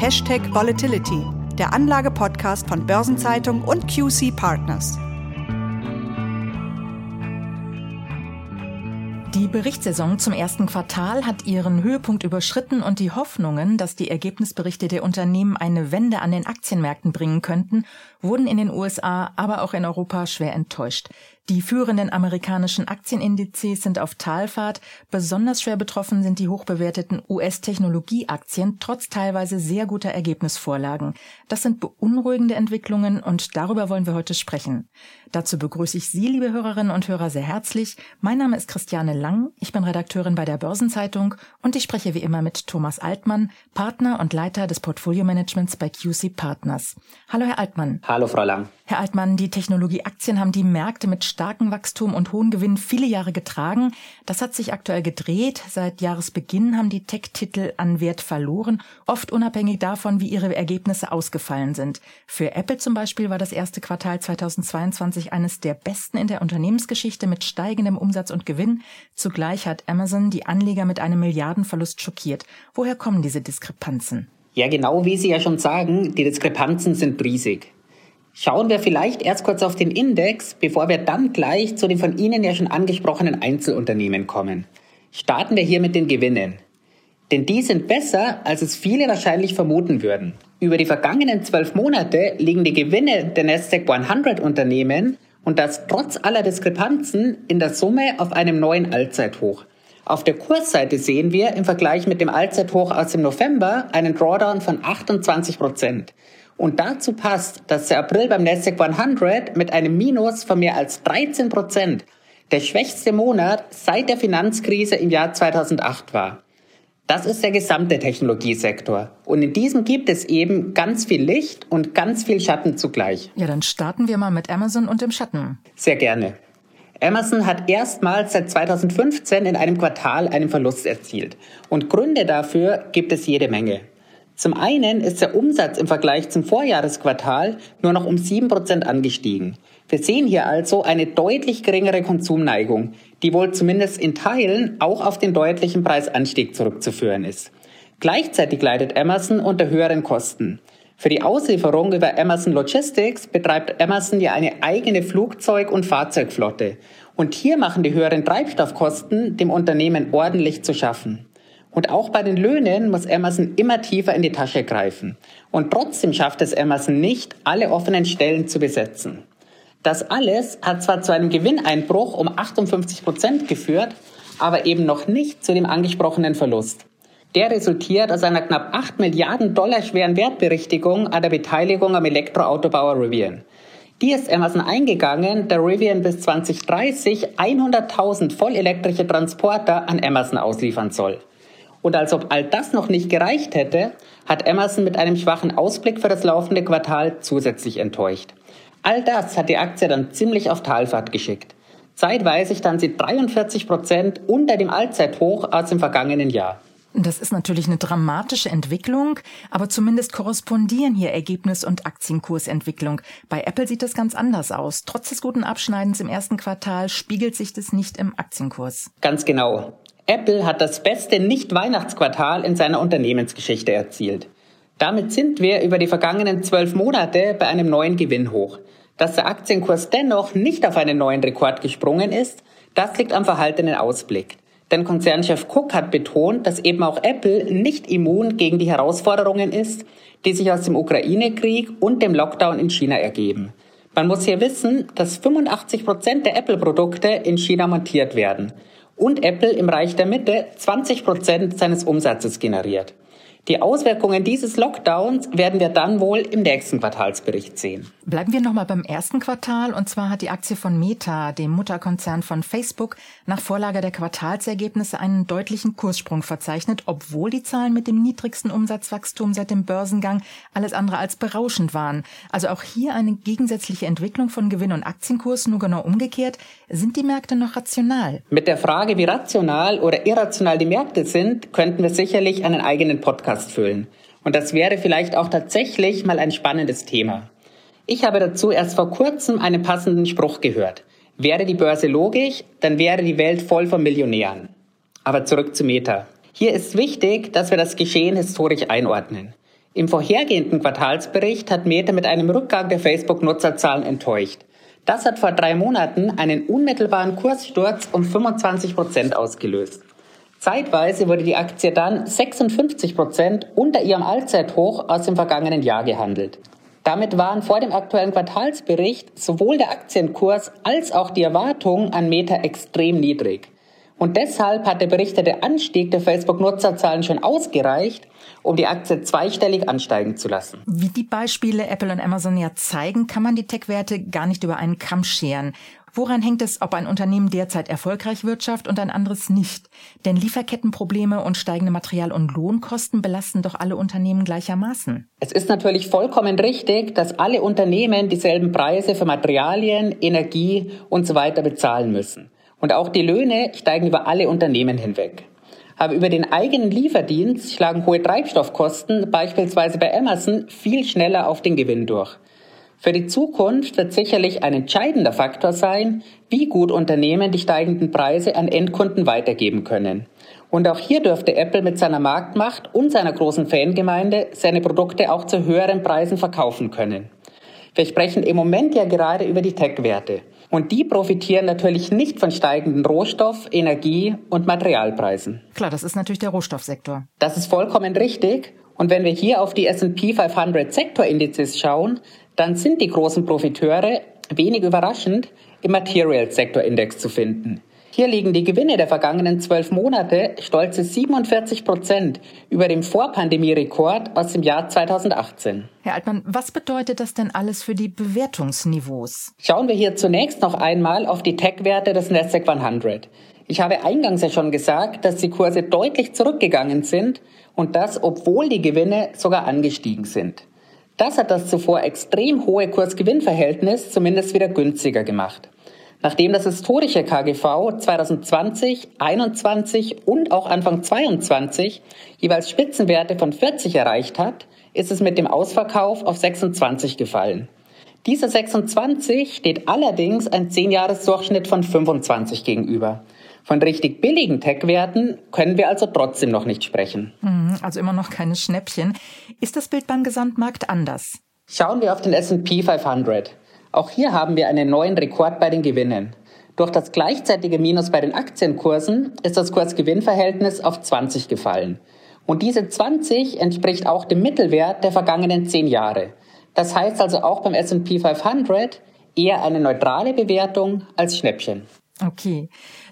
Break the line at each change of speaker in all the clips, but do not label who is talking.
Hashtag Volatility, der Anlage-Podcast von Börsenzeitung und QC Partners.
Die Berichtssaison zum ersten Quartal hat ihren Höhepunkt überschritten und die Hoffnungen, dass die Ergebnisberichte der Unternehmen eine Wende an den Aktienmärkten bringen könnten, wurden in den USA, aber auch in Europa schwer enttäuscht. Die führenden amerikanischen Aktienindizes sind auf Talfahrt. Besonders schwer betroffen sind die hochbewerteten US-Technologieaktien trotz teilweise sehr guter Ergebnisvorlagen. Das sind beunruhigende Entwicklungen und darüber wollen wir heute sprechen. Dazu begrüße ich Sie, liebe Hörerinnen und Hörer, sehr herzlich. Mein Name ist Christiane Lang. Ich bin Redakteurin bei der Börsenzeitung und ich spreche wie immer mit Thomas Altmann, Partner und Leiter des Portfolio-Managements bei QC Partners. Hallo, Herr Altmann.
Hallo, Frau Lang.
Herr Altmann, die Technologieaktien haben die Märkte mit starkem Wachstum und hohen Gewinn viele Jahre getragen. Das hat sich aktuell gedreht. Seit Jahresbeginn haben die Tech-Titel an Wert verloren, oft unabhängig davon, wie ihre Ergebnisse ausgefallen sind. Für Apple zum Beispiel war das erste Quartal 2022 eines der besten in der Unternehmensgeschichte mit steigendem Umsatz und Gewinn. Zugleich hat Amazon die Anleger mit einem Milliardenverlust schockiert. Woher kommen diese Diskrepanzen?
Ja, genau wie Sie ja schon sagen, die Diskrepanzen sind riesig. Schauen wir vielleicht erst kurz auf den Index, bevor wir dann gleich zu den von Ihnen ja schon angesprochenen Einzelunternehmen kommen. Starten wir hier mit den Gewinnen. Denn die sind besser, als es viele wahrscheinlich vermuten würden. Über die vergangenen zwölf Monate liegen die Gewinne der Nasdaq 100 Unternehmen und das trotz aller Diskrepanzen in der Summe auf einem neuen Allzeithoch. Auf der Kursseite sehen wir im Vergleich mit dem Allzeithoch aus dem November einen Drawdown von 28 Prozent. Und dazu passt, dass der April beim Nasdaq 100 mit einem Minus von mehr als 13 Prozent der schwächste Monat seit der Finanzkrise im Jahr 2008 war. Das ist der gesamte Technologiesektor. Und in diesem gibt es eben ganz viel Licht und ganz viel Schatten zugleich.
Ja, dann starten wir mal mit Amazon und dem Schatten.
Sehr gerne. Amazon hat erstmals seit 2015 in einem Quartal einen Verlust erzielt. Und Gründe dafür gibt es jede Menge. Zum einen ist der Umsatz im Vergleich zum Vorjahresquartal nur noch um 7% angestiegen. Wir sehen hier also eine deutlich geringere Konsumneigung, die wohl zumindest in Teilen auch auf den deutlichen Preisanstieg zurückzuführen ist. Gleichzeitig leidet Amazon unter höheren Kosten. Für die Auslieferung über Amazon Logistics betreibt Amazon ja eine eigene Flugzeug- und Fahrzeugflotte. Und hier machen die höheren Treibstoffkosten dem Unternehmen ordentlich zu schaffen. Und auch bei den Löhnen muss Amazon immer tiefer in die Tasche greifen. Und trotzdem schafft es Amazon nicht, alle offenen Stellen zu besetzen. Das alles hat zwar zu einem Gewinneinbruch um 58 Prozent geführt, aber eben noch nicht zu dem angesprochenen Verlust. Der resultiert aus einer knapp 8 Milliarden Dollar schweren Wertberichtigung an der Beteiligung am Elektroautobauer Rivian. Die ist Amazon eingegangen, der Rivian bis 2030 100.000 vollelektrische Transporter an Amazon ausliefern soll. Und als ob all das noch nicht gereicht hätte, hat Amazon mit einem schwachen Ausblick für das laufende Quartal zusätzlich enttäuscht. All das hat die Aktie dann ziemlich auf Talfahrt geschickt. Zeitweise stand sie 43 Prozent unter dem Allzeithoch aus dem vergangenen Jahr.
Das ist natürlich eine dramatische Entwicklung, aber zumindest korrespondieren hier Ergebnis und Aktienkursentwicklung. Bei Apple sieht das ganz anders aus. Trotz des guten Abschneidens im ersten Quartal spiegelt sich das nicht im Aktienkurs.
Ganz genau. Apple hat das beste Nicht-Weihnachtsquartal in seiner Unternehmensgeschichte erzielt. Damit sind wir über die vergangenen zwölf Monate bei einem neuen Gewinn hoch. Dass der Aktienkurs dennoch nicht auf einen neuen Rekord gesprungen ist, das liegt am verhaltenen Ausblick. Denn Konzernchef Cook hat betont, dass eben auch Apple nicht immun gegen die Herausforderungen ist, die sich aus dem Ukraine-Krieg und dem Lockdown in China ergeben. Man muss hier wissen, dass 85 Prozent der Apple-Produkte in China montiert werden und Apple im Reich der Mitte 20 Prozent seines Umsatzes generiert. Die Auswirkungen dieses Lockdowns werden wir dann wohl im nächsten Quartalsbericht sehen.
Bleiben wir nochmal beim ersten Quartal. Und zwar hat die Aktie von Meta, dem Mutterkonzern von Facebook, nach Vorlage der Quartalsergebnisse einen deutlichen Kurssprung verzeichnet, obwohl die Zahlen mit dem niedrigsten Umsatzwachstum seit dem Börsengang alles andere als berauschend waren. Also auch hier eine gegensätzliche Entwicklung von Gewinn und Aktienkurs, nur genau umgekehrt. Sind die Märkte noch rational?
Mit der Frage, wie rational oder irrational die Märkte sind, könnten wir sicherlich einen eigenen Podcast Podcast füllen. Und das wäre vielleicht auch tatsächlich mal ein spannendes Thema. Ich habe dazu erst vor kurzem einen passenden Spruch gehört. Wäre die Börse logisch, dann wäre die Welt voll von Millionären. Aber zurück zu Meta. Hier ist wichtig, dass wir das Geschehen historisch einordnen. Im vorhergehenden Quartalsbericht hat Meta mit einem Rückgang der Facebook-Nutzerzahlen enttäuscht. Das hat vor drei Monaten einen unmittelbaren Kurssturz um 25 Prozent ausgelöst. Zeitweise wurde die Aktie dann 56 Prozent unter ihrem Allzeithoch aus dem vergangenen Jahr gehandelt. Damit waren vor dem aktuellen Quartalsbericht sowohl der Aktienkurs als auch die Erwartungen an Meta extrem niedrig. Und deshalb hat der berichtete Anstieg der Facebook-Nutzerzahlen schon ausgereicht, um die Aktie zweistellig ansteigen zu lassen.
Wie die Beispiele Apple und Amazon ja zeigen, kann man die Tech-Werte gar nicht über einen Kamm scheren. Woran hängt es, ob ein Unternehmen derzeit erfolgreich wirtschaftet und ein anderes nicht? Denn Lieferkettenprobleme und steigende Material- und Lohnkosten belasten doch alle Unternehmen gleichermaßen.
Es ist natürlich vollkommen richtig, dass alle Unternehmen dieselben Preise für Materialien, Energie und so weiter bezahlen müssen. Und auch die Löhne steigen über alle Unternehmen hinweg. Aber über den eigenen Lieferdienst schlagen hohe Treibstoffkosten beispielsweise bei Amazon viel schneller auf den Gewinn durch. Für die Zukunft wird sicherlich ein entscheidender Faktor sein, wie gut Unternehmen die steigenden Preise an Endkunden weitergeben können. Und auch hier dürfte Apple mit seiner Marktmacht und seiner großen Fangemeinde seine Produkte auch zu höheren Preisen verkaufen können. Wir sprechen im Moment ja gerade über die Tech-Werte. Und die profitieren natürlich nicht von steigenden Rohstoff-, Energie- und Materialpreisen.
Klar, das ist natürlich der Rohstoffsektor.
Das ist vollkommen richtig. Und wenn wir hier auf die S&P 500 Sektorindizes schauen, dann sind die großen Profiteure, wenig überraschend, im Materials Sektor Index zu finden. Hier liegen die Gewinne der vergangenen zwölf Monate stolze 47 Prozent über dem Vorpandemie-Rekord aus dem Jahr 2018.
Herr Altmann, was bedeutet das denn alles für die Bewertungsniveaus?
Schauen wir hier zunächst noch einmal auf die Tech-Werte des Nasdaq 100. Ich habe eingangs ja schon gesagt, dass die Kurse deutlich zurückgegangen sind und das, obwohl die Gewinne sogar angestiegen sind. Das hat das zuvor extrem hohe Kurs-Gewinn-Verhältnis zumindest wieder günstiger gemacht. Nachdem das historische KGV 2020, 21 und auch Anfang 22 jeweils Spitzenwerte von 40 erreicht hat, ist es mit dem Ausverkauf auf 26 gefallen. Dieser 26 steht allerdings ein 10-Jahres-Durchschnitt von 25 gegenüber. Von richtig billigen Tech-Werten können wir also trotzdem noch nicht sprechen.
Mhm, also immer noch keine Schnäppchen. Ist das Bild beim Gesamtmarkt anders?
Schauen wir auf den S&P 500. Auch hier haben wir einen neuen Rekord bei den Gewinnen. Durch das gleichzeitige Minus bei den Aktienkursen ist das Kursgewinnverhältnis auf 20 gefallen. Und diese 20 entspricht auch dem Mittelwert der vergangenen 10 Jahre. Das heißt also auch beim S&P 500 eher eine neutrale Bewertung als Schnäppchen.
Okay,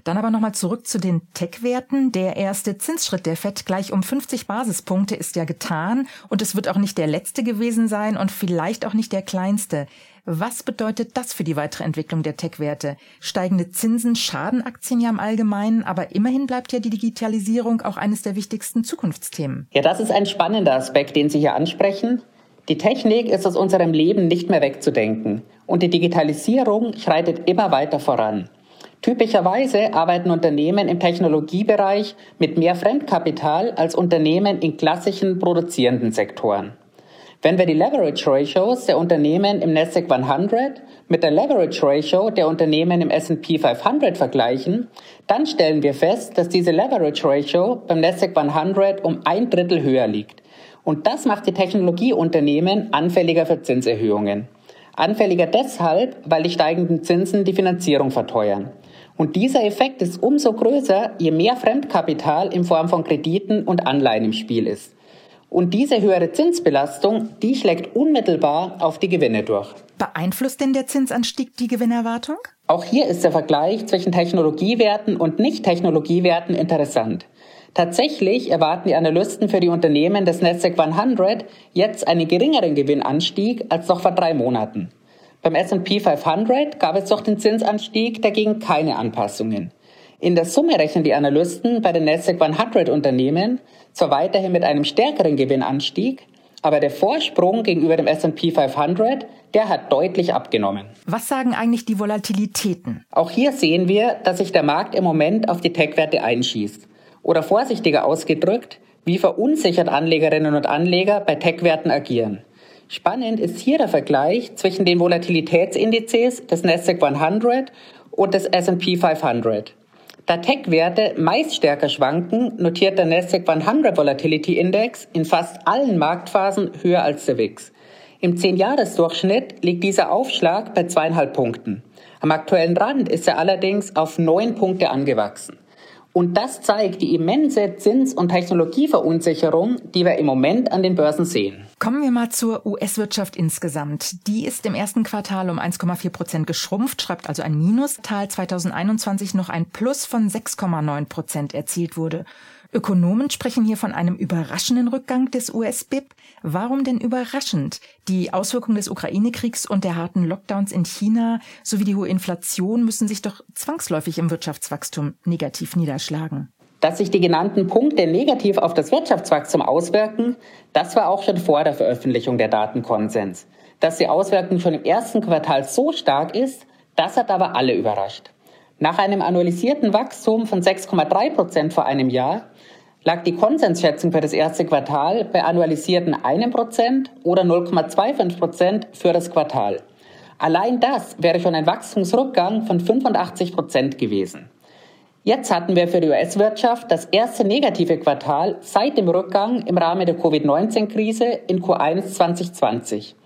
dann aber nochmal zurück zu den Tech-Werten. Der erste Zinsschritt der FED gleich um 50 Basispunkte ist ja getan und es wird auch nicht der letzte gewesen sein und vielleicht auch nicht der kleinste. Was bedeutet das für die weitere Entwicklung der Tech-Werte? Steigende Zinsen schaden Aktien ja im Allgemeinen, aber immerhin bleibt ja die Digitalisierung auch eines der wichtigsten Zukunftsthemen.
Ja, das ist ein spannender Aspekt, den Sie hier ansprechen. Die Technik ist aus unserem Leben nicht mehr wegzudenken und die Digitalisierung schreitet immer weiter voran. Typischerweise arbeiten Unternehmen im Technologiebereich mit mehr Fremdkapital als Unternehmen in klassischen produzierenden Sektoren. Wenn wir die Leverage Ratios der Unternehmen im Nasdaq 100 mit der Leverage Ratio der Unternehmen im S&P 500 vergleichen, dann stellen wir fest, dass diese Leverage Ratio beim Nasdaq 100 um ein Drittel höher liegt. Und das macht die Technologieunternehmen anfälliger für Zinserhöhungen. Anfälliger deshalb, weil die steigenden Zinsen die Finanzierung verteuern. Und dieser Effekt ist umso größer, je mehr Fremdkapital in Form von Krediten und Anleihen im Spiel ist. Und diese höhere Zinsbelastung, die schlägt unmittelbar auf die Gewinne durch.
Beeinflusst denn der Zinsanstieg die Gewinnerwartung?
Auch hier ist der Vergleich zwischen Technologiewerten und Nicht-Technologiewerten interessant. Tatsächlich erwarten die Analysten für die Unternehmen des Nasdaq 100 jetzt einen geringeren Gewinnanstieg als noch vor drei Monaten. Beim S&P 500 gab es durch den Zinsanstieg dagegen keine Anpassungen. In der Summe rechnen die Analysten bei den Nasdaq 100 Unternehmen zwar weiterhin mit einem stärkeren Gewinnanstieg, aber der Vorsprung gegenüber dem S&P 500, der hat deutlich abgenommen.
Was sagen eigentlich die Volatilitäten?
Auch hier sehen wir, dass sich der Markt im Moment auf die Tech-Werte einschießt. Oder vorsichtiger ausgedrückt, wie verunsichert Anlegerinnen und Anleger bei Tech-Werten agieren. Spannend ist hier der Vergleich zwischen den Volatilitätsindizes des Nasdaq 100 und des S&P 500. Da Tech-Werte meist stärker schwanken, notiert der Nasdaq 100 Volatility Index in fast allen Marktphasen höher als der WIX. Im 10-Jahres-Durchschnitt liegt dieser Aufschlag bei zweieinhalb Punkten. Am aktuellen Rand ist er allerdings auf neun Punkte angewachsen. Und das zeigt die immense Zins- und Technologieverunsicherung, die wir im Moment an den Börsen sehen.
Kommen wir mal zur US-Wirtschaft insgesamt. Die ist im ersten Quartal um 1,4 Prozent geschrumpft, schreibt also ein Minus. Tal 2021 noch ein Plus von 6,9 Prozent erzielt wurde. Ökonomen sprechen hier von einem überraschenden Rückgang des US-BIP. Warum denn überraschend? Die Auswirkungen des Ukraine-Kriegs und der harten Lockdowns in China sowie die hohe Inflation müssen sich doch zwangsläufig im Wirtschaftswachstum negativ niederschlagen.
Dass sich die genannten Punkte negativ auf das Wirtschaftswachstum auswirken, das war auch schon vor der Veröffentlichung der Datenkonsens. Dass die Auswirkung schon im ersten Quartal so stark ist, das hat aber alle überrascht. Nach einem annualisierten Wachstum von 6,3 Prozent vor einem Jahr lag die Konsensschätzung für das erste Quartal bei annualisierten 1% oder 0,25% für das Quartal. Allein das wäre schon ein Wachstumsrückgang von 85 Prozent gewesen. Jetzt hatten wir für die US-Wirtschaft das erste negative Quartal seit dem Rückgang im Rahmen der Covid-19-Krise in Q1 2020.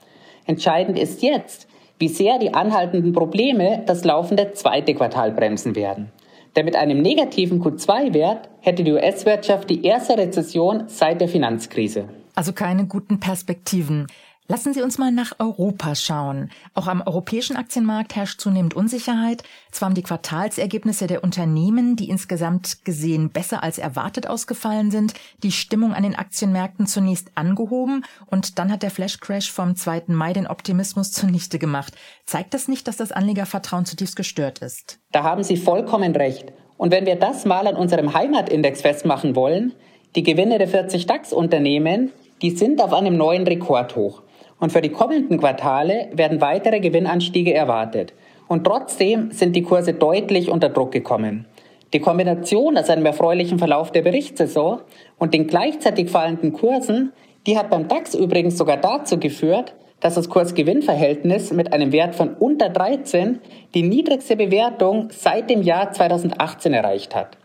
Entscheidend ist jetzt, wie sehr die anhaltenden Probleme das laufende zweite Quartal bremsen werden. Denn mit einem negativen Q2-Wert hätte die US-Wirtschaft die erste Rezession seit der Finanzkrise.
Also keine guten Perspektiven. Lassen Sie uns mal nach Europa schauen. Auch am europäischen Aktienmarkt herrscht zunehmend Unsicherheit. Zwar haben die Quartalsergebnisse der Unternehmen, die insgesamt gesehen besser als erwartet ausgefallen sind, die Stimmung an den Aktienmärkten zunächst angehoben und dann hat der Flashcrash vom 2. Mai den Optimismus zunichte gemacht. Zeigt das nicht, dass das Anlegervertrauen zutiefst gestört ist?
Da haben Sie vollkommen recht. Und wenn wir das mal an unserem Heimatindex festmachen wollen, die Gewinne der 40 DAX-Unternehmen, die sind auf einem neuen Rekordhoch. Und für die kommenden Quartale werden weitere Gewinnanstiege erwartet. Und trotzdem sind die Kurse deutlich unter Druck gekommen. Die Kombination aus einem erfreulichen Verlauf der Berichtssaison und den gleichzeitig fallenden Kursen, die hat beim DAX übrigens sogar dazu geführt, dass das Kurs-Gewinn-Verhältnis mit einem Wert von unter 13 die niedrigste Bewertung seit dem Jahr 2018 erreicht hat.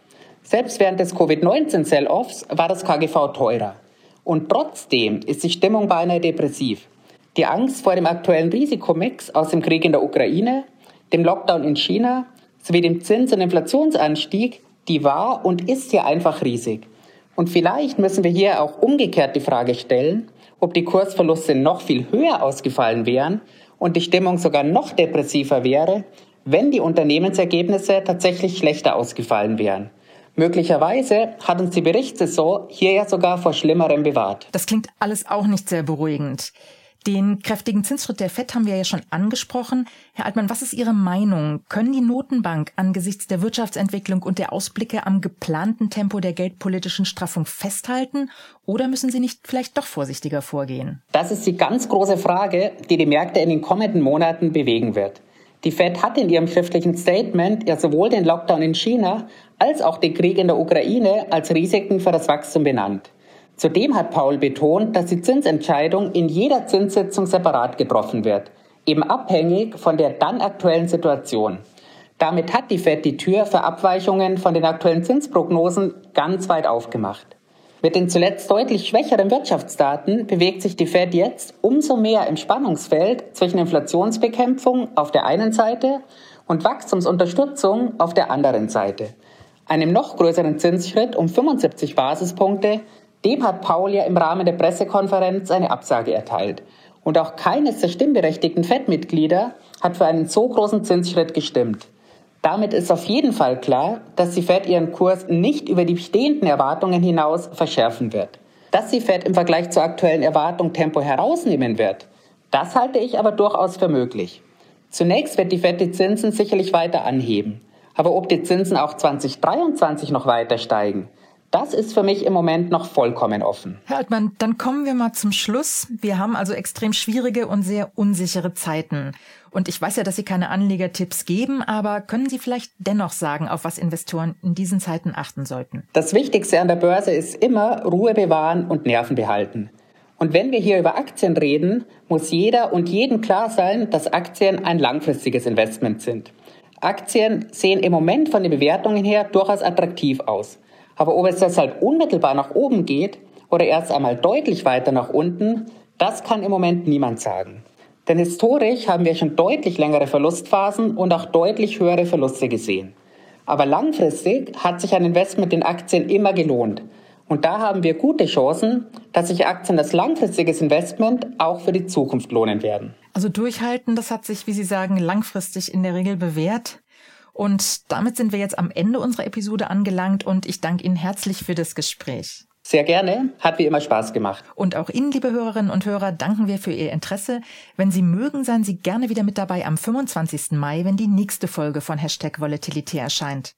Selbst während des Covid-19-Sell-Offs war das KGV teurer. Und trotzdem ist die Stimmung beinahe depressiv. Die Angst vor dem aktuellen Risikomix aus dem Krieg in der Ukraine, dem Lockdown in China sowie dem Zins- und Inflationsanstieg, die war und ist hier einfach riesig. Und vielleicht müssen wir hier auch umgekehrt die Frage stellen, ob die Kursverluste noch viel höher ausgefallen wären und die Stimmung sogar noch depressiver wäre, wenn die Unternehmensergebnisse tatsächlich schlechter ausgefallen wären. Möglicherweise hat uns die Berichtssaison hier ja sogar vor Schlimmerem bewahrt.
Das klingt alles auch nicht sehr beruhigend. Den kräftigen Zinsschritt der FED haben wir ja schon angesprochen. Herr Altmann, was ist Ihre Meinung? Können die Notenbank angesichts der Wirtschaftsentwicklung und der Ausblicke am geplanten Tempo der geldpolitischen Straffung festhalten oder müssen sie nicht vielleicht doch vorsichtiger vorgehen?
Das ist die ganz große Frage, die die Märkte in den kommenden Monaten bewegen wird. Die Fed hat in ihrem schriftlichen Statement ja sowohl den Lockdown in China als auch den Krieg in der Ukraine als Risiken für das Wachstum benannt. Zudem hat Paul betont, dass die Zinsentscheidung in jeder Zinssitzung separat getroffen wird, eben abhängig von der dann aktuellen Situation. Damit hat die Fed die Tür für Abweichungen von den aktuellen Zinsprognosen ganz weit aufgemacht. Mit den zuletzt deutlich schwächeren Wirtschaftsdaten bewegt sich die Fed jetzt umso mehr im Spannungsfeld zwischen Inflationsbekämpfung auf der einen Seite und Wachstumsunterstützung auf der anderen Seite. Einem noch größeren Zinsschritt um 75 Basispunkte dem hat Paul ja im Rahmen der Pressekonferenz eine Absage erteilt. Und auch keines der stimmberechtigten FED-Mitglieder hat für einen so großen Zinsschritt gestimmt. Damit ist auf jeden Fall klar, dass die Fed ihren Kurs nicht über die bestehenden Erwartungen hinaus verschärfen wird. Dass die Fed im Vergleich zur aktuellen Erwartung Tempo herausnehmen wird, das halte ich aber durchaus für möglich. Zunächst wird die Fed die Zinsen sicherlich weiter anheben. Aber ob die Zinsen auch 2023 noch weiter steigen, das ist für mich im Moment noch vollkommen offen.
Herr Altmann, dann kommen wir mal zum Schluss. Wir haben also extrem schwierige und sehr unsichere Zeiten. Und ich weiß ja, dass Sie keine Anlegertipps geben, aber können Sie vielleicht dennoch sagen, auf was Investoren in diesen Zeiten achten sollten?
Das Wichtigste an der Börse ist immer Ruhe bewahren und Nerven behalten. Und wenn wir hier über Aktien reden, muss jeder und jedem klar sein, dass Aktien ein langfristiges Investment sind. Aktien sehen im Moment von den Bewertungen her durchaus attraktiv aus. Aber ob es deshalb unmittelbar nach oben geht oder erst einmal deutlich weiter nach unten, das kann im Moment niemand sagen. Denn historisch haben wir schon deutlich längere Verlustphasen und auch deutlich höhere Verluste gesehen. Aber langfristig hat sich ein Investment in Aktien immer gelohnt. Und da haben wir gute Chancen, dass sich Aktien als langfristiges Investment auch für die Zukunft lohnen werden.
Also durchhalten, das hat sich, wie Sie sagen, langfristig in der Regel bewährt. Und damit sind wir jetzt am Ende unserer Episode angelangt und ich danke Ihnen herzlich für das Gespräch.
Sehr gerne, hat wie immer Spaß gemacht.
Und auch Ihnen, liebe Hörerinnen und Hörer, danken wir für Ihr Interesse. Wenn Sie mögen, seien Sie gerne wieder mit dabei am 25. Mai, wenn die nächste Folge von Hashtag Volatility erscheint.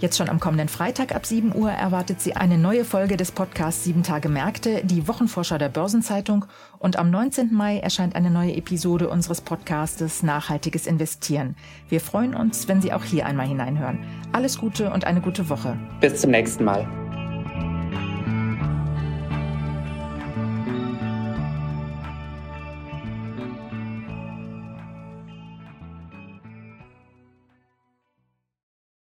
Jetzt schon am kommenden Freitag ab 7 Uhr erwartet Sie eine neue Folge des Podcasts 7 Tage Märkte, die Wochenvorschau der Börsenzeitung. Und am 19. Mai erscheint eine neue Episode unseres Podcastes Nachhaltiges Investieren. Wir freuen uns, wenn Sie auch hier einmal hineinhören. Alles Gute und eine gute Woche.
Bis zum nächsten Mal.